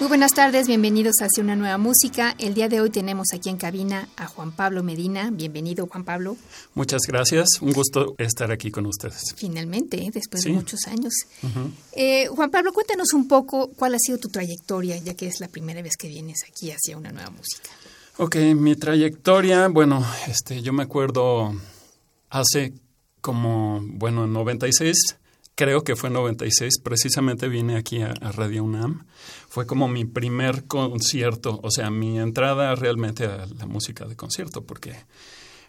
Muy buenas tardes, bienvenidos hacia una nueva música. El día de hoy tenemos aquí en cabina a Juan Pablo Medina. Bienvenido, Juan Pablo. Muchas gracias, un gusto estar aquí con ustedes. Finalmente, ¿eh? después de muchos años. Eh, Juan Pablo, cuéntanos un poco cuál ha sido tu trayectoria, ya que es la primera vez que vienes aquí hacia una nueva música. Ok, mi trayectoria, bueno, este, yo me acuerdo hace como, bueno, en 96 creo que fue en 96, precisamente vine aquí a, Radio UNAM. Fue como mi primer concierto, o sea, mi entrada realmente a la música de concierto, porque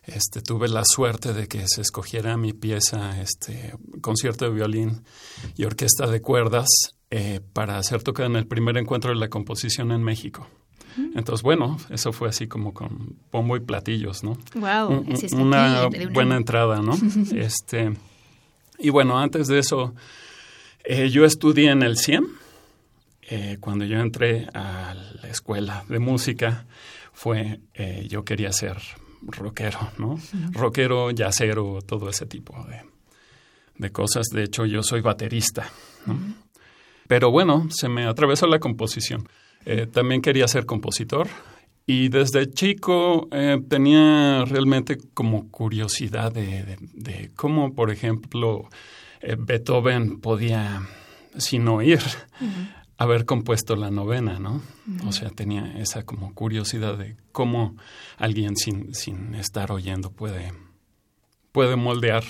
este, tuve la suerte de que se escogiera mi pieza, este, concierto de violín y orquesta de cuerdas, eh, para ser tocada en el primer encuentro de la composición en México. Entonces, bueno, eso fue así como con pombo y platillos, ¿no? Wow, una buena entrada, ¿no? este, y bueno, antes de eso, eh, yo estudié en el CIEM. Eh, cuando yo entré a la escuela de música, fue, eh, yo quería ser rockero, ¿no? Rockero, yacero, todo ese tipo de, cosas. De hecho, yo soy baterista, Pero bueno, se me atravesó la composición. también quería ser compositor y desde chico eh, tenía realmente como curiosidad de, cómo, por ejemplo, eh, Beethoven podía, sin oír, haber compuesto la novena, ¿no? O sea, tenía esa como curiosidad de cómo alguien sin, sin estar oyendo puede, puede moldear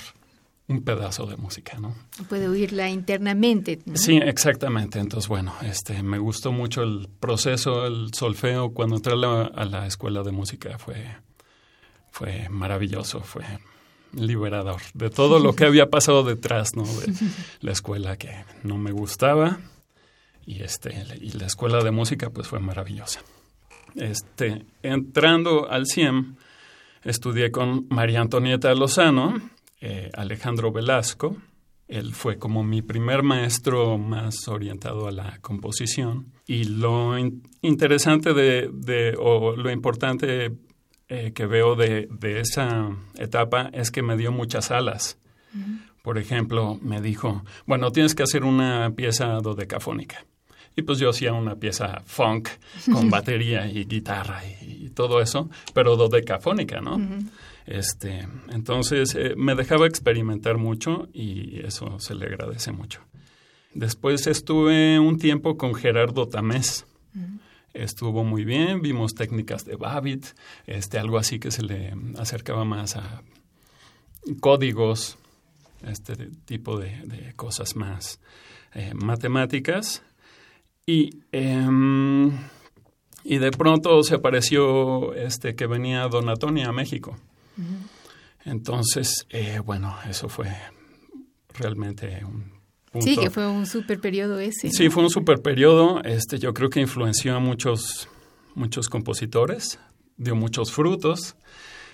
un pedazo de música, ¿no? Puede oírla internamente. Sí, exactamente. Entonces, bueno, este, me gustó mucho el proceso, el solfeo. Cuando entré a la, escuela de música fue, fue maravilloso, fue liberador de todo lo que había pasado detrás, ¿no? De la escuela que no me gustaba y este y la escuela de música pues fue maravillosa. Este, entrando al CIEM, estudié con María Antonieta Lozano eh, Alejandro Velasco. Él fue como mi primer maestro más orientado a la composición. Y lo interesante de, o lo importante eh, que veo de, esa etapa es que me dio muchas alas. Por ejemplo, me dijo, bueno, tienes que hacer una pieza dodecafónica. Y pues yo hacía una pieza funk con batería y guitarra y, todo eso, pero dodecafónica, ¿no? Este, entonces eh, me dejaba experimentar mucho y eso se le agradece mucho. Después estuve un tiempo con Gerardo Tamés. Estuvo muy bien, vimos técnicas de Babbitt, este, algo así que se le acercaba más a códigos, este tipo de, cosas más eh, matemáticas. Y, em, y de pronto se apareció este, que venía Donatoni a México. Entonces, eh, bueno, eso fue realmente un punto. Sí, que fue un super periodo ese. Sí, fue un super periodo. Este, yo creo que influenció a muchos, muchos compositores, dio muchos frutos.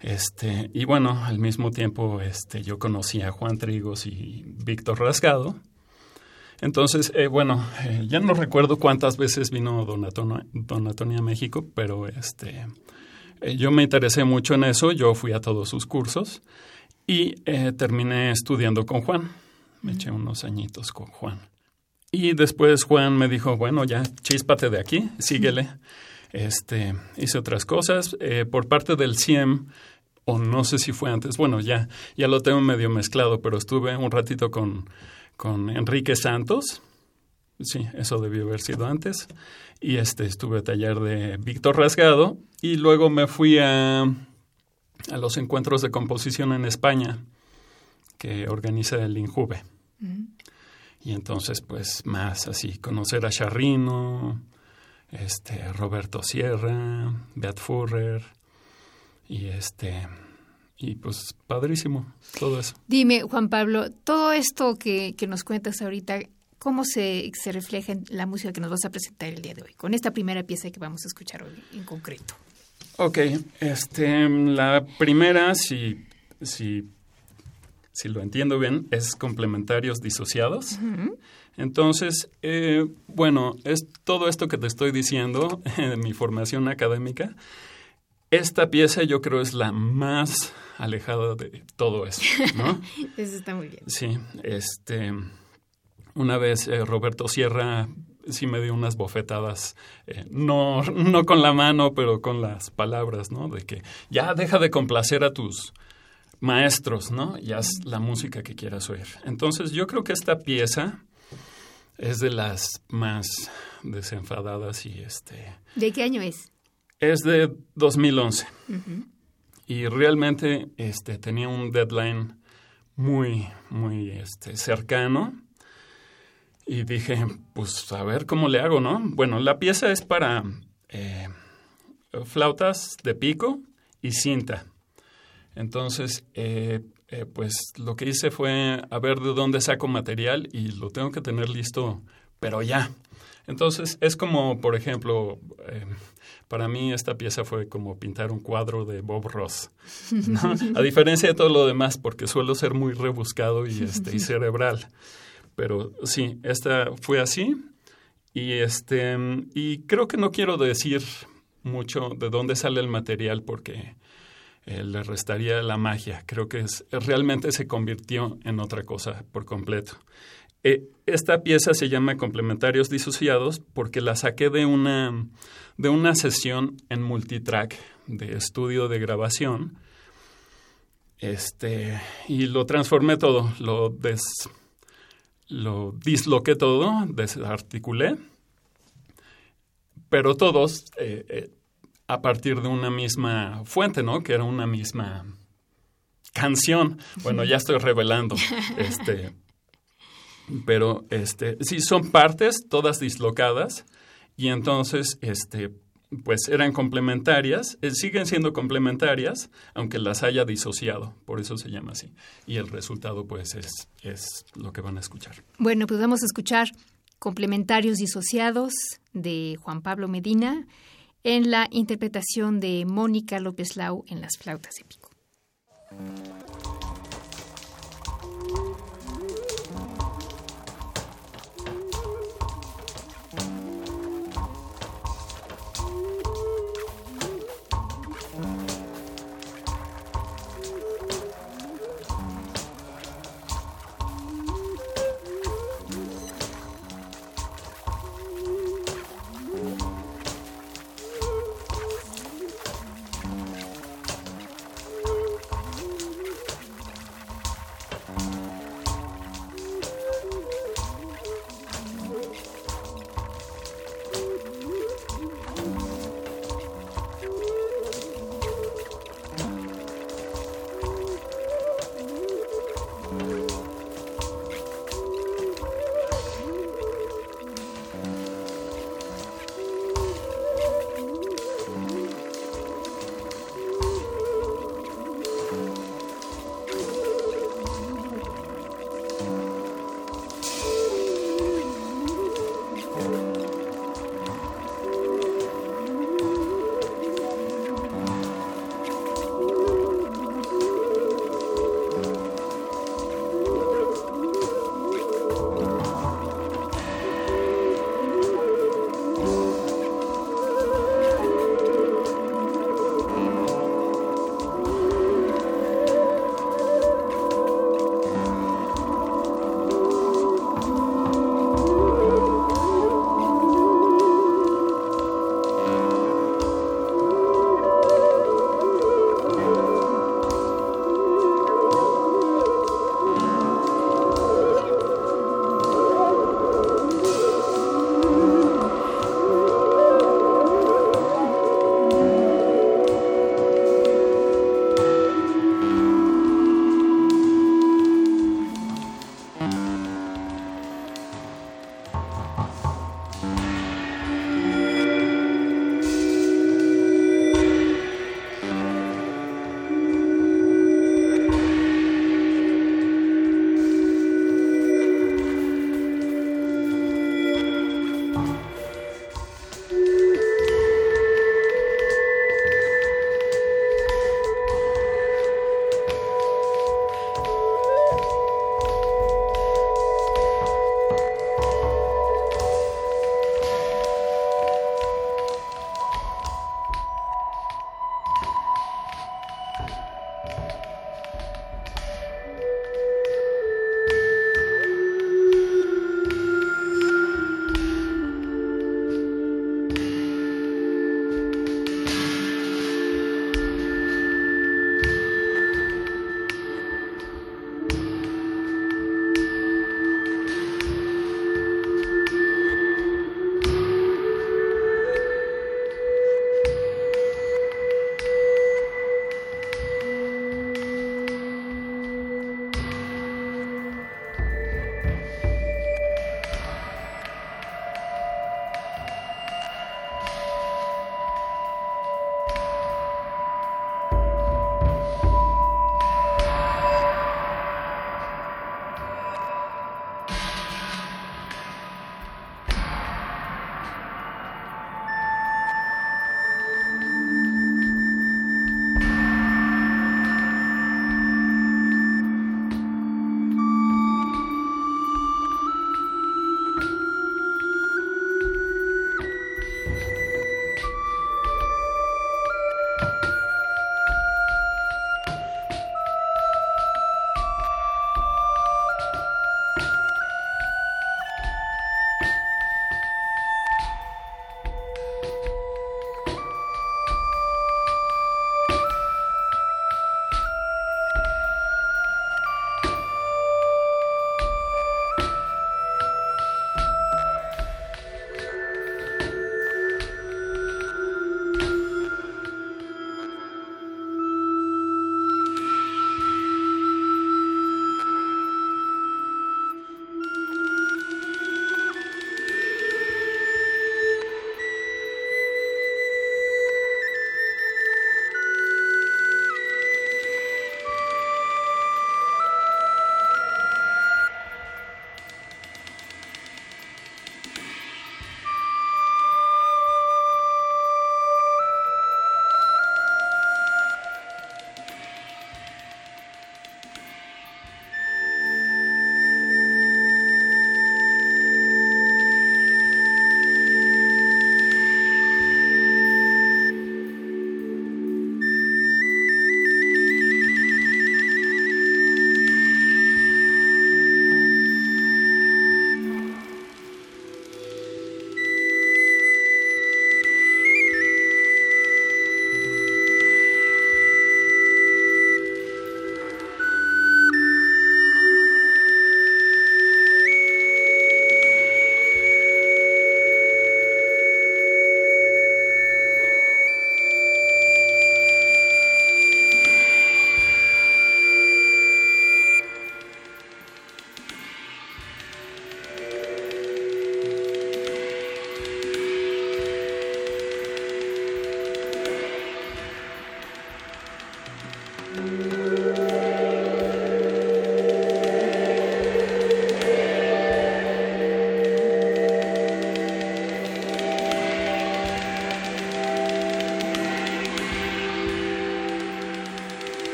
Este, y bueno, al mismo tiempo este, yo conocí a Juan Trigos y Víctor Rasgado. Entonces, eh, bueno, eh, ya no recuerdo cuántas veces vino Don, Antonio, a México, pero este, eh, yo me interesé mucho en eso, yo fui a todos sus cursos y eh, terminé estudiando con Juan. Me eché unos añitos con Juan. Y después Juan me dijo, bueno, ya, chíspate de aquí, síguele. Este, hice otras cosas. Eh, por parte del CIEM, o no sé si fue antes, bueno, ya, ya lo tengo medio mezclado, pero estuve un ratito con, con Enrique Santos. Sí, eso debió haber sido antes y este estuve taller de Víctor Rasgado y luego me fui a, a los encuentros de composición en España que organiza el Injuve. Mm. Y entonces, pues, más así, conocer a Charrino, este, Roberto Sierra, Beat Furrer, y este, y pues, padrísimo, todo eso. Dime, Juan Pablo, todo esto que, que nos cuentas ahorita, cómo se, se refleja en la música que nos vas a presentar el día de hoy, con esta primera pieza que vamos a escuchar hoy en concreto. Ok, este, la primera, si, si, si lo entiendo bien, es complementarios disociados. Entonces, eh, bueno, es todo esto que te estoy diciendo de mi formación académica. Esta pieza yo creo es la más alejada de todo eso, ¿no? eso está muy bien. Sí, este, una vez eh, Roberto Sierra sí me dio unas bofetadas, eh, no, no con la mano, pero con las palabras, ¿no? De que ya deja de complacer a tus maestros, ¿no? Y haz la música que quieras oír. Entonces yo creo que esta pieza es de las más desenfadadas y este... ¿De qué año es? Es de 2011. Y realmente este, tenía un deadline muy, muy este, cercano y dije, pues a ver cómo le hago, ¿no? Bueno, la pieza es para eh, flautas de pico y cinta. Entonces, eh, eh, pues lo que hice fue a ver de dónde saco material y lo tengo que tener listo, pero ya. Entonces, es como, por ejemplo, para mí esta pieza fue como pintar un cuadro de Bob Ross. A diferencia de todo lo demás, porque suelo ser muy rebuscado y, este, y cerebral. Pero sí, esta fue así. Y, este, y creo que no quiero decir mucho de dónde sale el material porque eh, le restaría la magia. Creo que realmente se convirtió en otra cosa por completo. Eh, esta pieza se llama Complementarios Disociados porque la saqué de una, de una sesión en multitrack de estudio de grabación. Este, y lo transformé todo, lo des, lo disloqué todo, desarticulé, pero todos eh, eh, a partir de una misma fuente, ¿no? Que era una misma canción. Bueno, ya estoy revelando. este, pero este, sí, son partes, todas dislocadas, y entonces este, pues eran complementarias, eh, siguen siendo complementarias, aunque las haya disociado, por eso se llama así. Y el resultado pues es, es lo que van a escuchar. Bueno, pues vamos a escuchar complementarios disociados de Juan Pablo Medina en la interpretación de Mónica López Lau en las flautas de pico.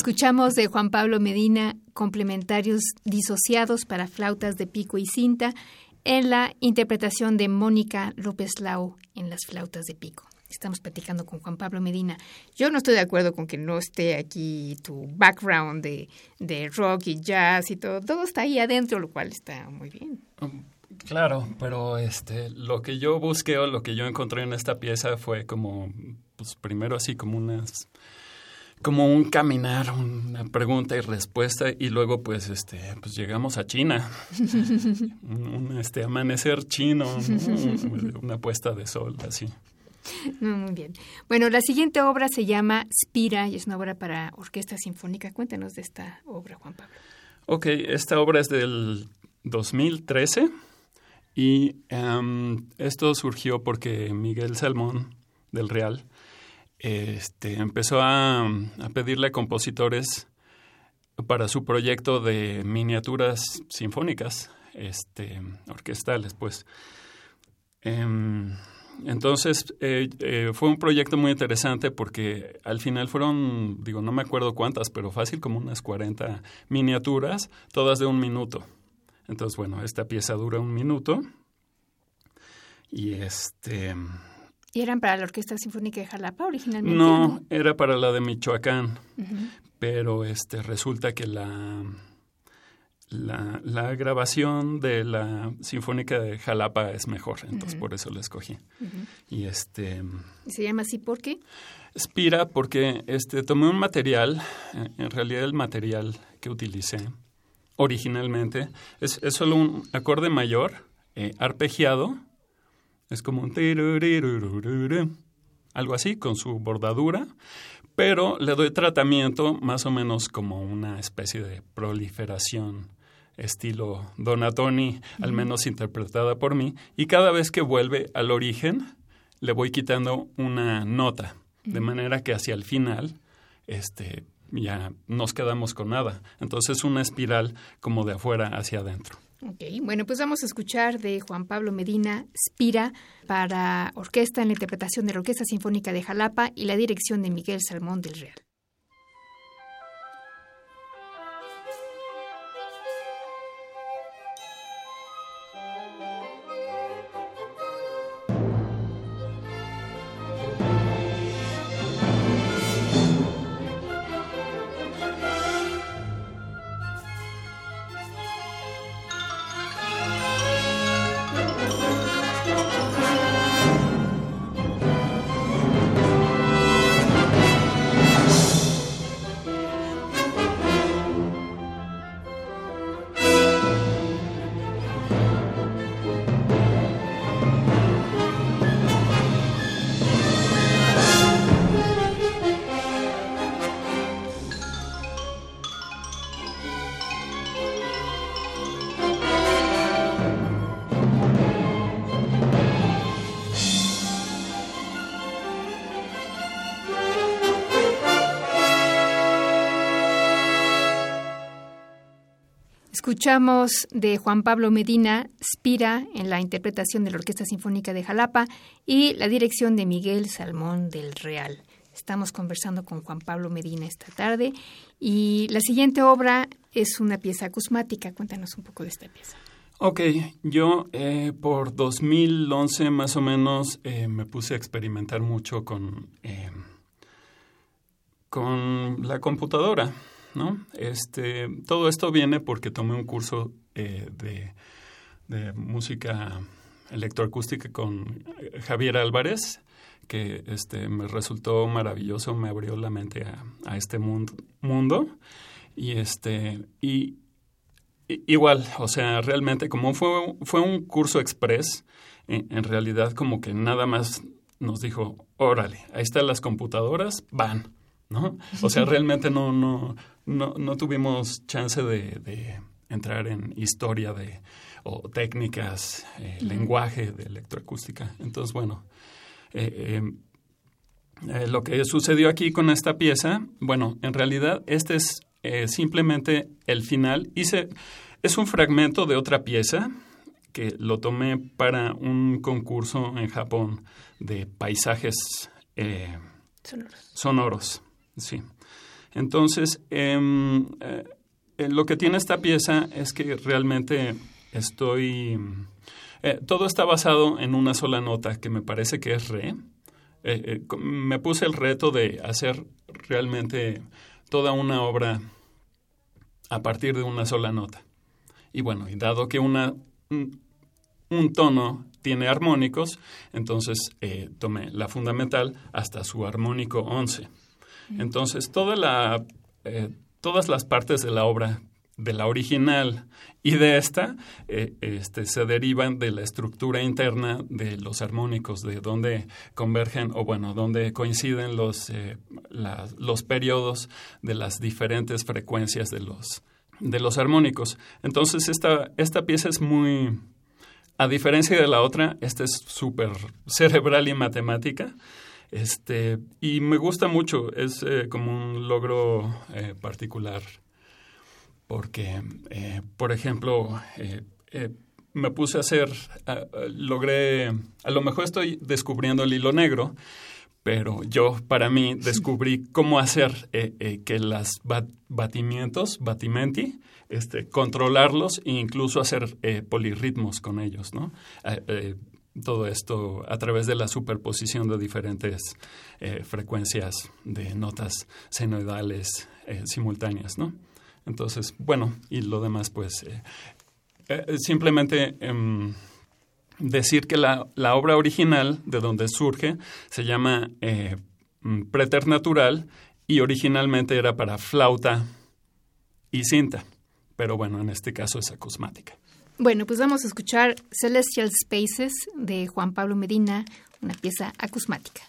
Escuchamos de Juan Pablo Medina complementarios disociados para flautas de pico y cinta en la interpretación de Mónica López Lau en las flautas de pico. Estamos platicando con Juan Pablo Medina. Yo no estoy de acuerdo con que no esté aquí tu background de, de rock y jazz y todo. Todo está ahí adentro, lo cual está muy bien. Um, claro, pero este, lo que yo busqué o lo que yo encontré en esta pieza fue como, pues primero así como unas como un caminar, una pregunta y respuesta y luego pues este pues llegamos a China. un, este amanecer chino, una puesta de sol así. Muy bien. Bueno, la siguiente obra se llama Spira y es una obra para orquesta sinfónica. Cuéntanos de esta obra, Juan Pablo. Ok, esta obra es del 2013 y um, esto surgió porque Miguel Salmón del Real este, empezó a, pedirle a compositores para su proyecto de miniaturas sinfónicas, este, orquestales, pues. Em, entonces, eh, eh, fue un proyecto muy interesante porque al final fueron, digo, no me acuerdo cuántas, pero fácil como unas 40 miniaturas, todas de un minuto. Entonces, bueno, esta pieza dura un minuto y este ¿Y eran para la Orquesta Sinfónica de Jalapa originalmente? No, era para la de Michoacán, pero este resulta que la, la, grabación de la Sinfónica de Jalapa es mejor, entonces por eso la escogí. Y este se llama así por qué? Spira porque este tomé un material, en realidad el material que utilicé originalmente es, es solo un acorde mayor eh, arpegiado es como un algo así con su bordadura, pero le doy tratamiento más o menos como una especie de proliferación estilo Donatoni, al menos interpretada por mí, y cada vez que vuelve al origen le voy quitando una nota, de manera que hacia el final este ya nos quedamos con nada. Entonces una espiral como de afuera hacia adentro. Ok, bueno, pues vamos a escuchar de Juan Pablo Medina Spira para orquesta en la interpretación de la Orquesta Sinfónica de Jalapa y la dirección de Miguel Salmón del Real. Escuchamos de Juan Pablo Medina, Spira, en la interpretación de la Orquesta Sinfónica de Jalapa y la dirección de Miguel Salmón del Real. Estamos conversando con Juan Pablo Medina esta tarde y la siguiente obra es una pieza acusmática. Cuéntanos un poco de esta pieza. Ok, yo eh, por 2011 más o menos eh, me puse a experimentar mucho con, eh, con la computadora. ¿No? Este, todo esto viene porque tomé un curso eh, de, música electroacústica con eh, Javier Álvarez, que este, me resultó maravilloso, me abrió la mente a, este mundo, mundo. Y, este, y, igual, o sea, realmente como fue, fue un curso express, en, realidad como que nada más nos dijo, órale, ahí están las computadoras, van, ¿no? O sea, realmente no, no, no, no tuvimos chance de, entrar en historia de o técnicas, eh, lenguaje de electroacústica. Entonces, bueno, eh, eh, lo que sucedió aquí con esta pieza, bueno, en realidad este es simplemente el final. Hice, es un fragmento de otra pieza que lo tomé para un concurso en Japón de paisajes sonoros. sonoros. Sí. Entonces, em, eh, lo que tiene esta pieza es que realmente estoy... Eh, todo está basado en una sola nota que me parece que es re. Eh, me puse el reto de hacer realmente toda una obra a partir de una sola nota. Y bueno, y dado que una, un, tono tiene armónicos, entonces eh, tomé la fundamental hasta su armónico 11. Entonces, toda la, eh, todas las partes de la obra, de la original y de esta, eh, este, se derivan de la estructura interna de los armónicos, de donde convergen, o bueno, donde coinciden los, los periodos de las diferentes frecuencias de los, de los armónicos. Entonces, esta, esta pieza es muy, a diferencia de la otra, esta es súper cerebral y matemática. Este, y me gusta mucho, es eh, como un logro eh, particular, porque, eh, por ejemplo, me puse a hacer, logré, a lo mejor estoy descubriendo el hilo negro, pero yo para mí descubrí cómo hacer que los batimientos, batimenti, este, controlarlos e incluso hacer eh, polirritmos con ellos, ¿no? Eh, eh, todo esto a través de la superposición de diferentes frecuencias de notas senoidales simultáneas, ¿no? Entonces, bueno, y lo demás, pues, simplemente em, decir que la, obra original de donde surge se llama Preternatural y originalmente era para flauta y cinta pero bueno, en este caso es acusmática. Bueno, pues vamos a escuchar Celestial Spaces de Juan Pablo Medina, una pieza acusmática.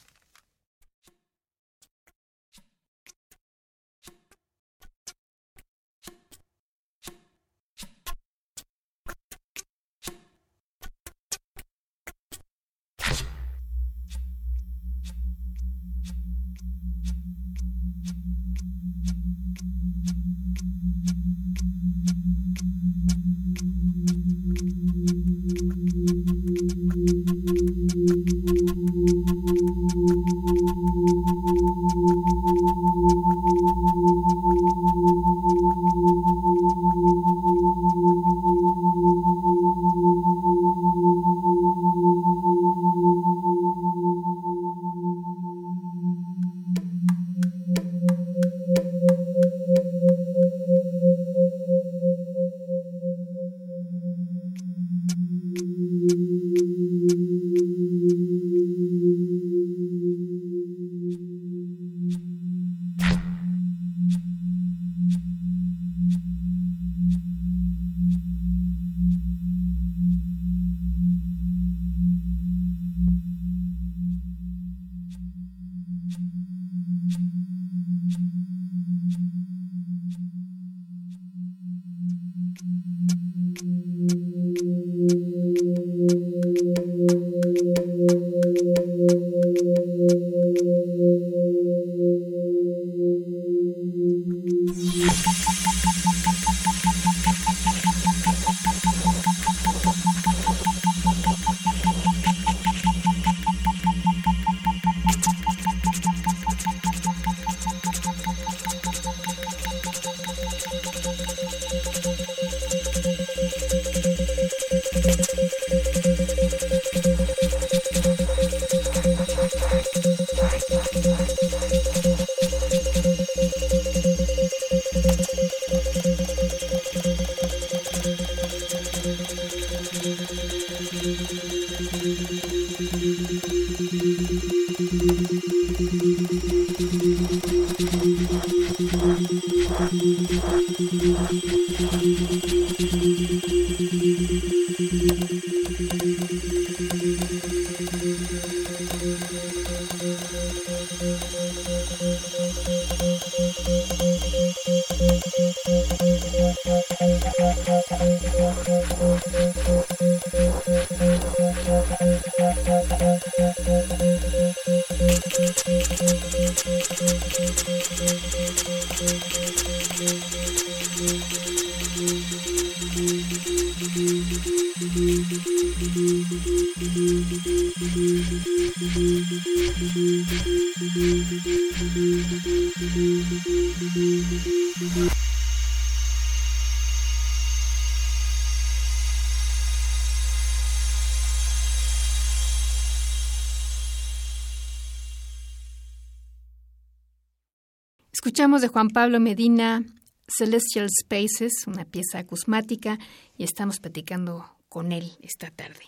Escuchamos de Juan Pablo Medina Celestial Spaces, una pieza acusmática, y estamos platicando con él esta tarde.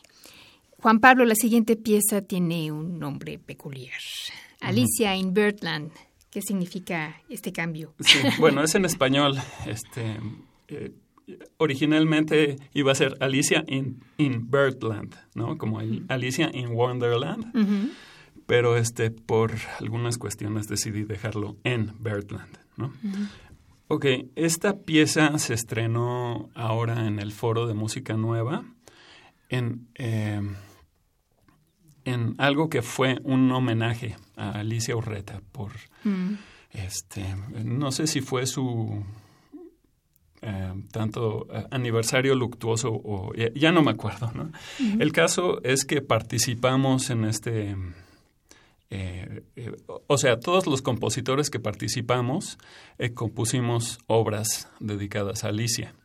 Juan Pablo, la siguiente pieza tiene un nombre peculiar. Alicia in Birdland. ¿Qué significa este cambio? Sí, bueno, es en español. Este, eh, originalmente iba a ser Alicia in, in Birdland, ¿no? Como Alicia in Wonderland. Pero este, por algunas cuestiones decidí dejarlo en Birdland, ¿no? Ok, esta pieza se estrenó ahora en el Foro de Música Nueva en, eh, en algo que fue un homenaje a Alicia Urreta por mm. este, no sé si fue su eh, tanto eh, aniversario luctuoso o ya, no me acuerdo, ¿no? El caso es que participamos en este eh, o sea, todos los compositores que participamos compusimos obras dedicadas a Alicia.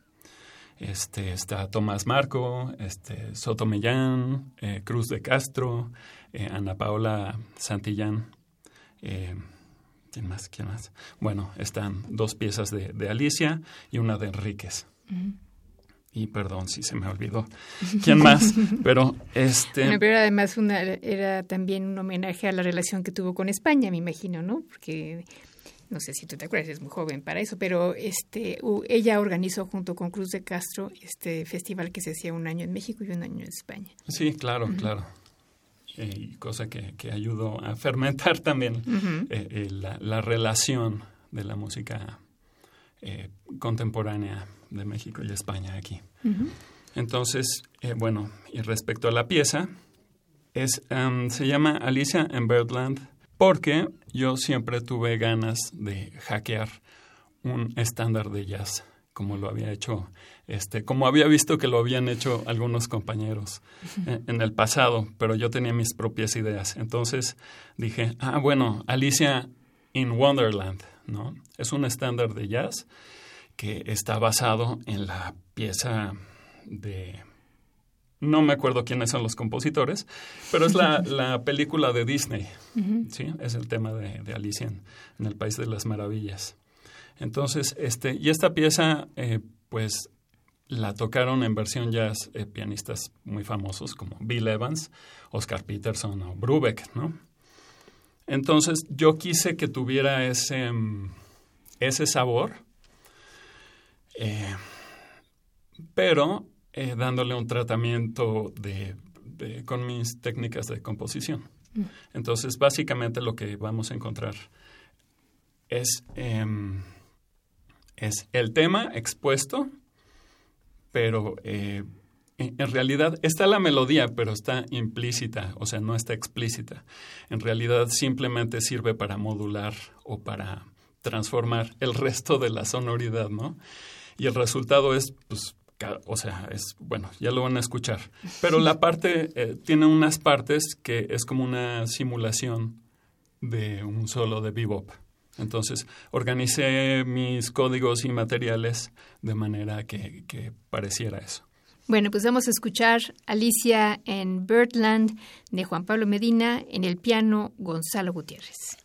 Este, está Tomás Marco, este, Soto Mellán, eh, Cruz de Castro, eh, Ana Paula Santillán. Eh, ¿Quién más? ¿Quién más? Bueno, están dos piezas de, Alicia y una de Enríquez. Y perdón si se me olvidó. ¿Quién más? Pero este. pero además una, era también un homenaje a la relación que tuvo con España, me imagino, ¿no? Porque no sé si tú te acuerdas, es muy joven para eso, pero este, ella organizó junto con Cruz de Castro este festival que se hacía un año en México y un año en España. Sí, claro, claro. Y cosa que, que, ayudó a fermentar también eh, eh, la, relación de la música eh, contemporánea de México y España aquí. Entonces, bueno, y respecto a la pieza, es, se llama Alicia en Birdland porque yo siempre tuve ganas de hackear un estándar de jazz como lo había hecho, este, como había visto que lo habían hecho algunos compañeros en, el pasado, pero yo tenía mis propias ideas. Entonces dije, ah, bueno, Alicia in Wonderland, ¿no? Es un estándar de jazz que está basado en la pieza de no me acuerdo quiénes son los compositores, pero es la, película de Disney, ¿sí? Es el tema de, Alicia en, el País de las Maravillas. Entonces, este, y esta pieza, eh, pues, la tocaron en versión jazz eh, pianistas muy famosos como Bill Evans, Oscar Peterson o Brubeck, ¿no? Entonces, yo quise que tuviera ese, ese sabor, eh, pero eh, dándole un tratamiento de, con mis técnicas de composición. Mm. Entonces, básicamente lo que vamos a encontrar es, em, es el tema expuesto, pero eh, en realidad está la melodía, pero está implícita, o sea, no está explícita. En realidad simplemente sirve para modular o para transformar el resto de la sonoridad, ¿no? Y el resultado es, pues, o sea, es bueno, ya lo van a escuchar. Pero la parte eh, tiene unas partes que es como una simulación de un solo de bebop. Entonces, organicé mis códigos y materiales de manera que, que pareciera eso. Bueno, pues vamos a escuchar Alicia en Birdland de Juan Pablo Medina en el piano Gonzalo Gutiérrez.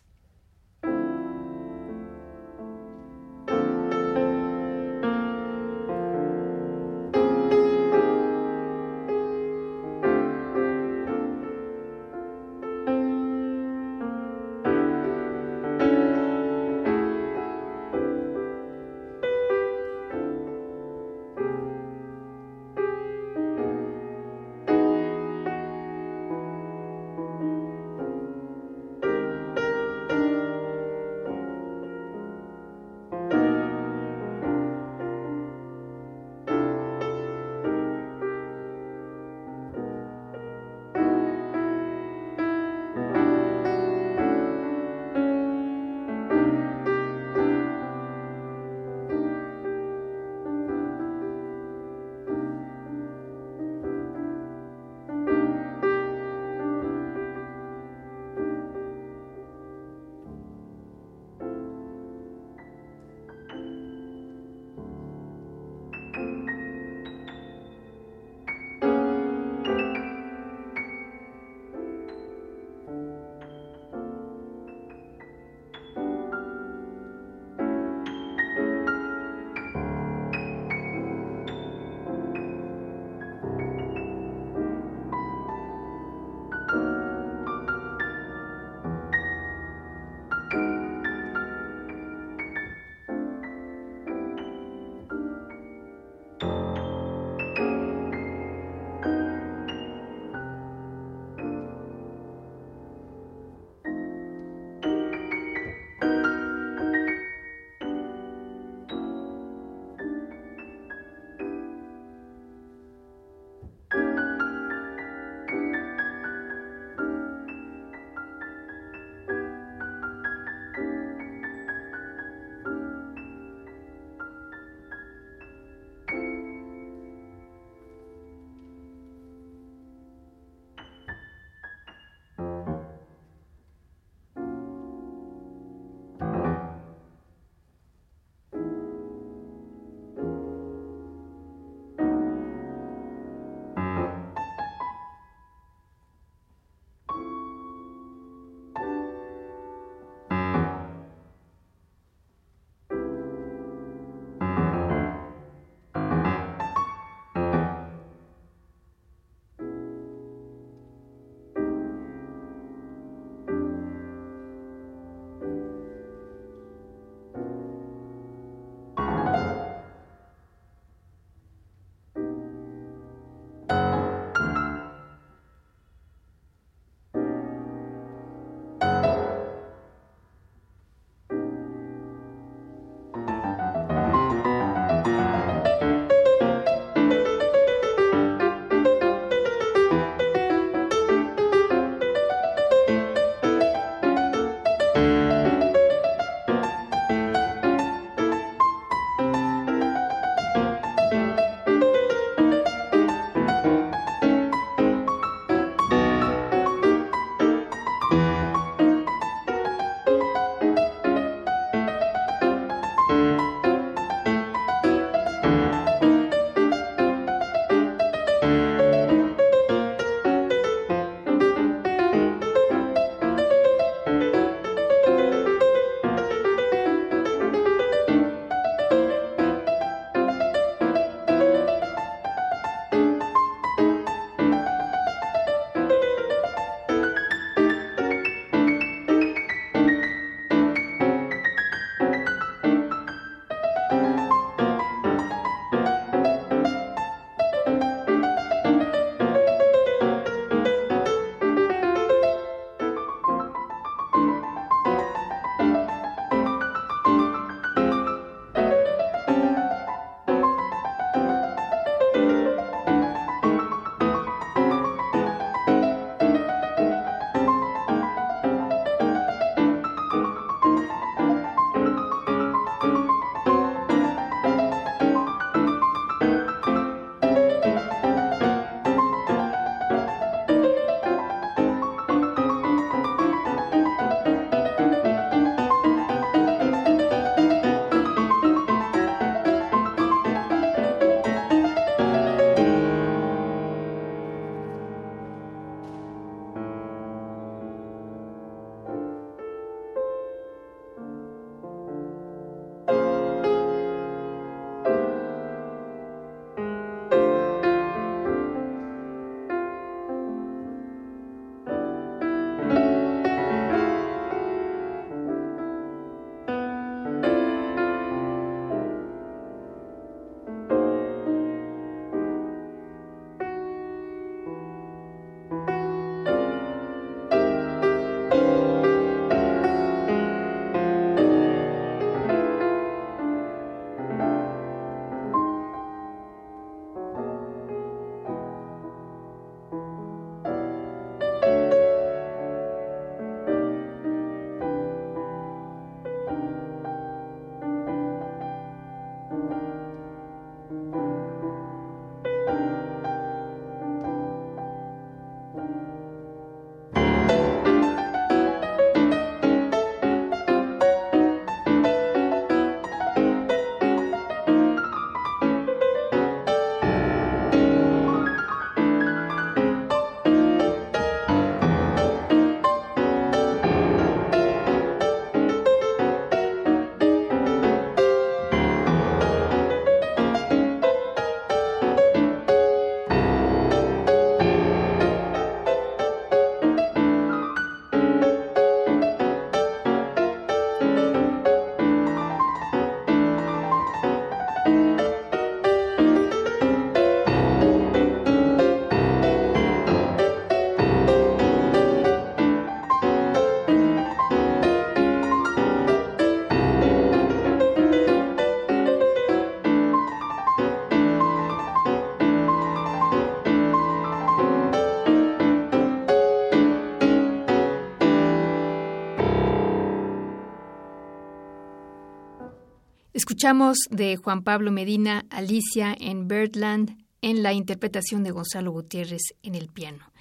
Escuchamos de Juan Pablo Medina Alicia en Birdland en la interpretación de Gonzalo Gutiérrez en el piano.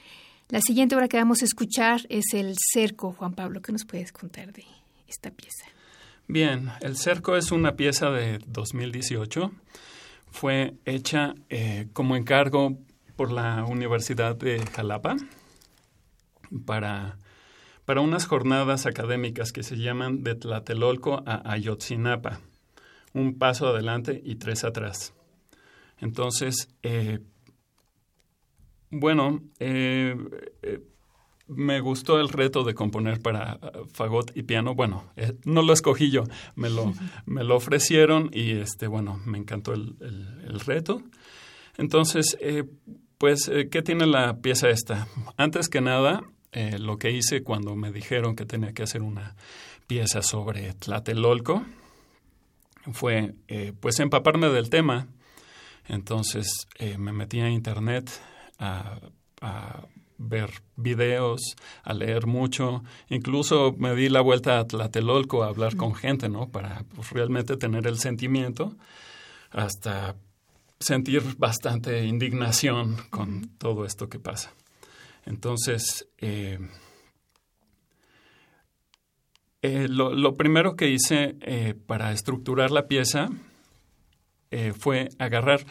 La siguiente obra que vamos a escuchar es El Cerco. Juan Pablo, ¿qué nos puedes contar de esta pieza? Bien, El Cerco es una pieza de 2018. Fue hecha eh, como encargo por la Universidad de Jalapa para, para unas jornadas académicas que se llaman de Tlatelolco a Ayotzinapa, un paso adelante y tres atrás. Entonces, eh, bueno, eh, eh, me gustó el reto de componer para fagot y piano. Bueno, no lo escogí yo, me lo, me lo ofrecieron y este, bueno, me encantó el, el reto. Entonces, pues, ¿qué tiene la pieza esta? Antes que nada, lo que hice cuando me dijeron que tenía que hacer una pieza sobre Tlatelolco fue, pues, empaparme del tema entonces eh, me metí a internet a, ver videos, a leer mucho. Incluso me di la vuelta a Tlatelolco a hablar con gente, ¿no? Para pues, realmente tener el sentimiento hasta sentir bastante indignación con todo esto que pasa. Entonces, eh, eh, lo, primero que hice para estructurar la pieza eh, fue agarrar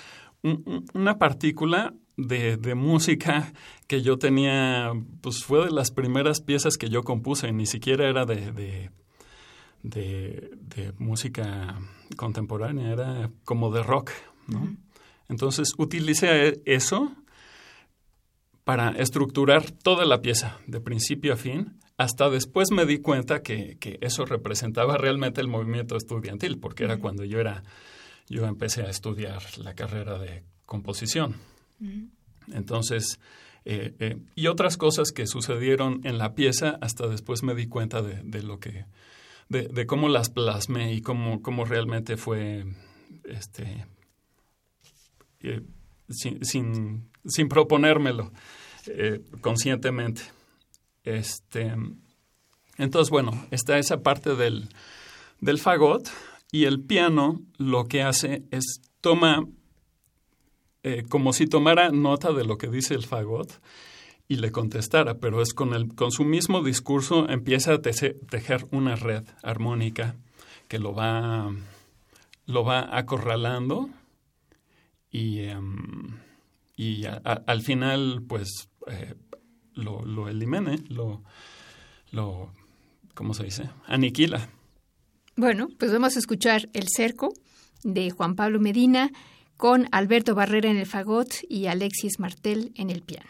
una partícula de, música que yo tenía, pues fue de las primeras piezas que yo compuse, ni siquiera era de, de, música contemporánea, era como de rock, ¿no? Entonces utilicé eso para estructurar toda la pieza, de principio a fin. Hasta después me di cuenta que, que eso representaba realmente el movimiento estudiantil, porque era cuando yo era yo empecé a estudiar la carrera de composición. Entonces, eh, eh, y otras cosas que sucedieron en la pieza, hasta después me di cuenta de, lo que, de, cómo las plasmé y cómo, cómo realmente fue, este, eh, sin, sin, sin, proponérmelo conscientemente. Este, entonces, bueno, está esa parte del, del fagot, y el piano lo que hace es toma, eh, como si tomara nota de lo que dice el fagot y le contestara, pero es con, el, con su mismo discurso empieza a tejer una red armónica que lo va, lo va acorralando y, em, y al final pues eh, lo, lo elimine, lo, lo, ¿cómo se dice? Aniquila. Bueno, pues vamos a escuchar El Cerco de Juan Pablo Medina con Alberto Barrera en el fagot y Alexis Martel en el piano.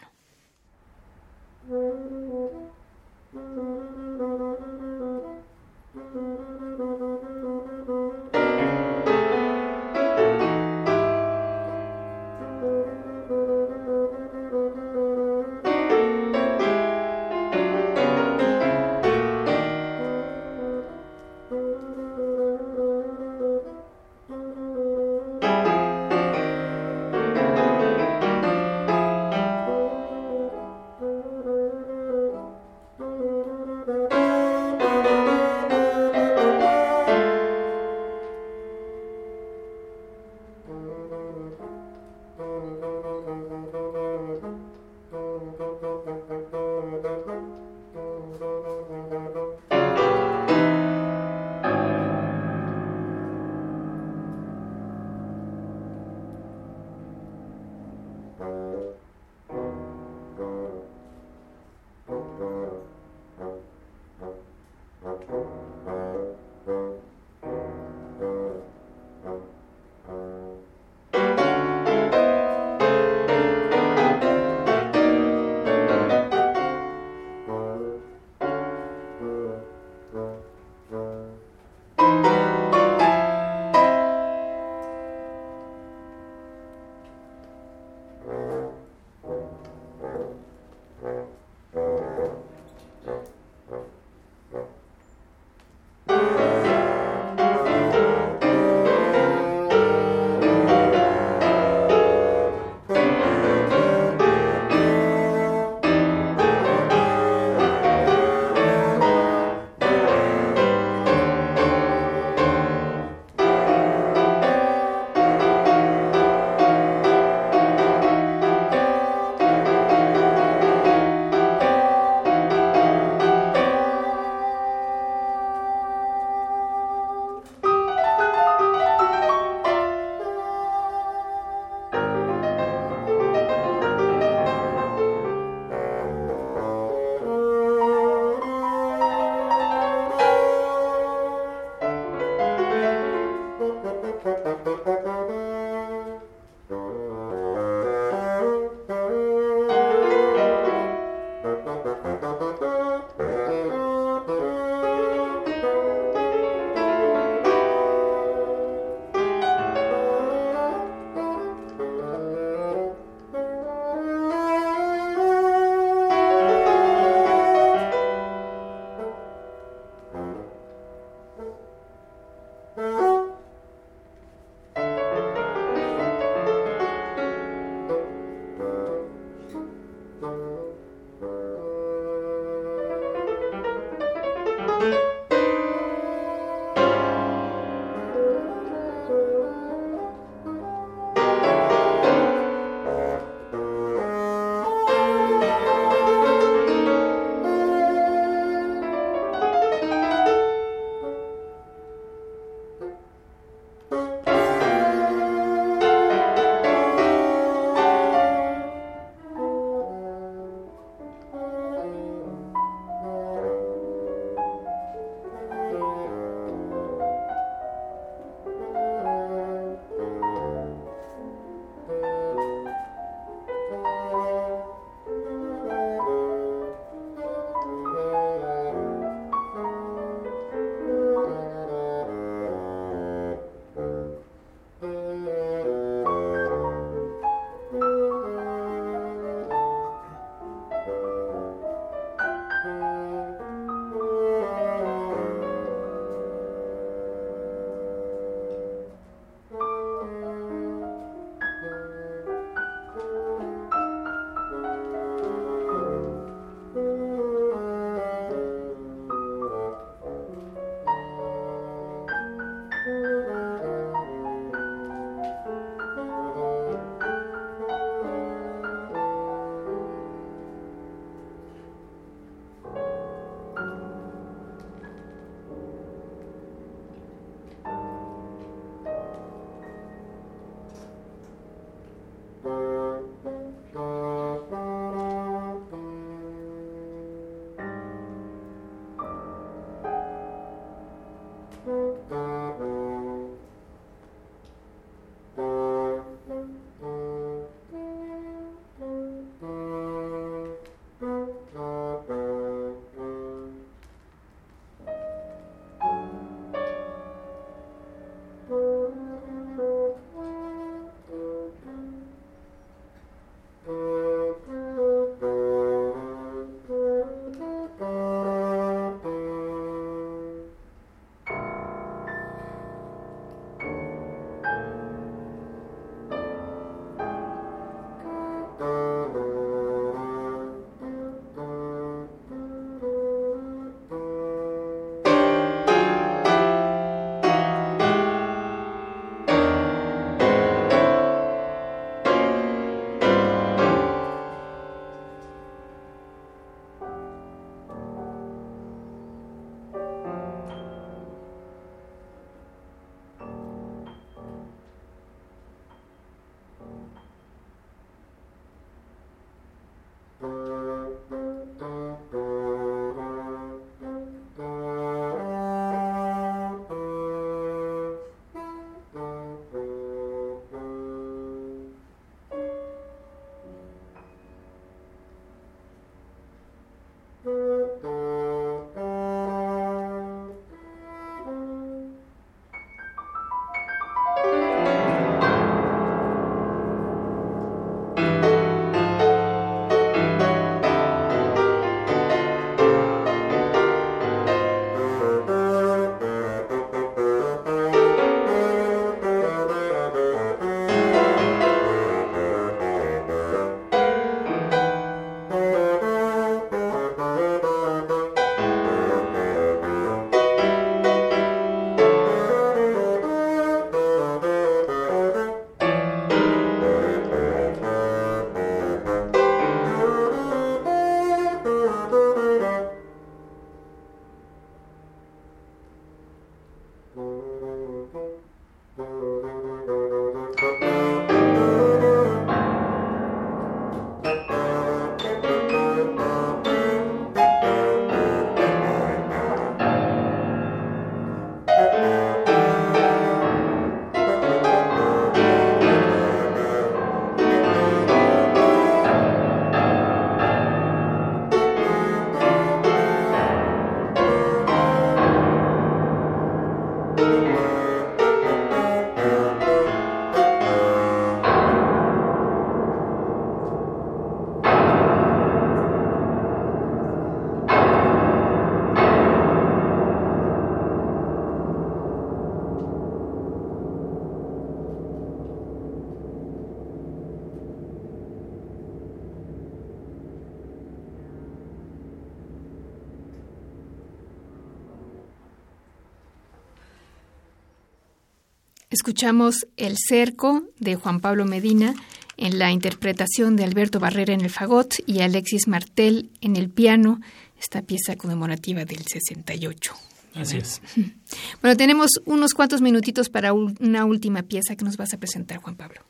Escuchamos El Cerco de Juan Pablo Medina en la interpretación de Alberto Barrera en el fagot y Alexis Martel en el piano, esta pieza conmemorativa del 68. Así es. Bueno, tenemos unos cuantos minutitos para una última pieza que nos vas a presentar, Juan Pablo.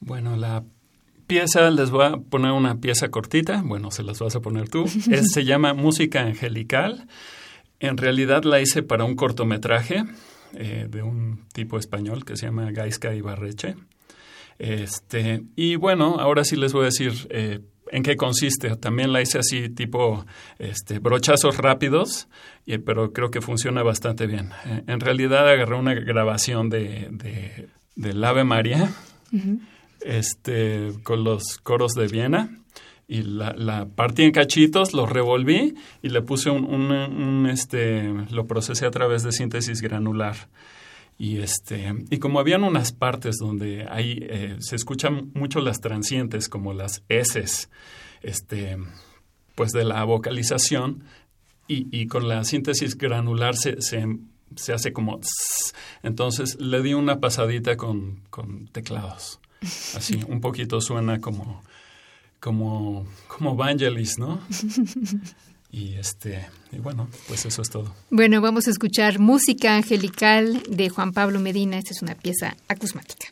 Bueno, la pieza, les voy a poner una pieza cortita, bueno, se las vas a poner tú, se llama Música Angelical. En realidad la hice para un cortometraje eh, de un tipo español que se llama Gaisca Ibarreche. Este, y bueno, ahora sí les voy a decir eh, en qué consiste. También la hice así tipo este, brochazos rápidos, pero creo que funciona bastante bien. Eh, en realidad agarré una grabación de, de, del Ave María este, con los coros de Viena y la, la, partí en cachitos, lo revolví y le puse un, un, este, lo procesé a través de síntesis granular. Y este, y como habían unas partes donde hay, eh, se escuchan mucho las transientes, como las S, este, pues de la vocalización, y, y con la síntesis granular se, se, se hace como entonces le di una pasadita con, con teclados. Así, un poquito suena como como, como Vangelis, ¿no? Y este, y bueno, pues eso es todo. Bueno, vamos a escuchar música angelical de Juan Pablo Medina. Esta es una pieza acusmática.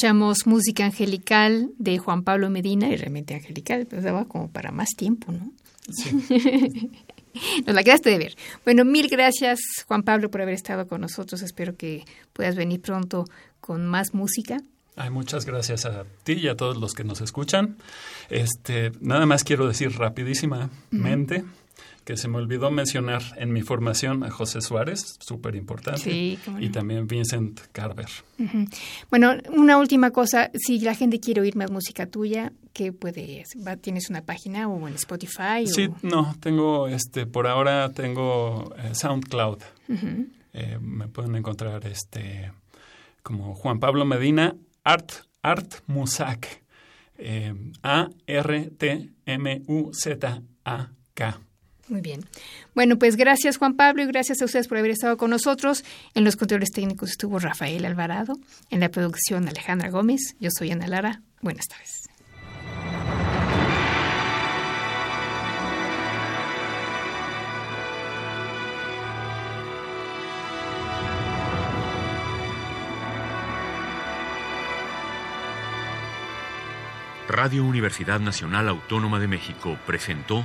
Escuchamos música angelical de Juan Pablo Medina, y realmente angelical, pero daba como para más tiempo, ¿no? Sí. Nos la quedaste de ver. Bueno, mil gracias, Juan Pablo, por haber estado con nosotros. Espero que puedas venir pronto con más música. Ay, muchas gracias a ti y a todos los que nos escuchan. Este, nada más quiero decir rapidísimamente que se me olvidó mencionar en mi formación a José Suárez, súper importante, y también Vincent Carver. Bueno, una última cosa, si la gente quiere oír más música tuya, ¿qué puede? ¿Tienes una página o en Spotify? Sí, no, tengo, este, por ahora tengo eh, SoundCloud. Eh, me pueden encontrar este como Juan Pablo Medina, Art, Art Musak, eh, A-R-T-M-U-Z-A-K. Muy bien. Bueno, pues gracias Juan Pablo y gracias a ustedes por haber estado con nosotros. En los controles técnicos estuvo Rafael Alvarado, en la producción Alejandra Gómez. Yo soy Ana Lara. Buenas tardes. Radio Universidad Nacional Autónoma de México presentó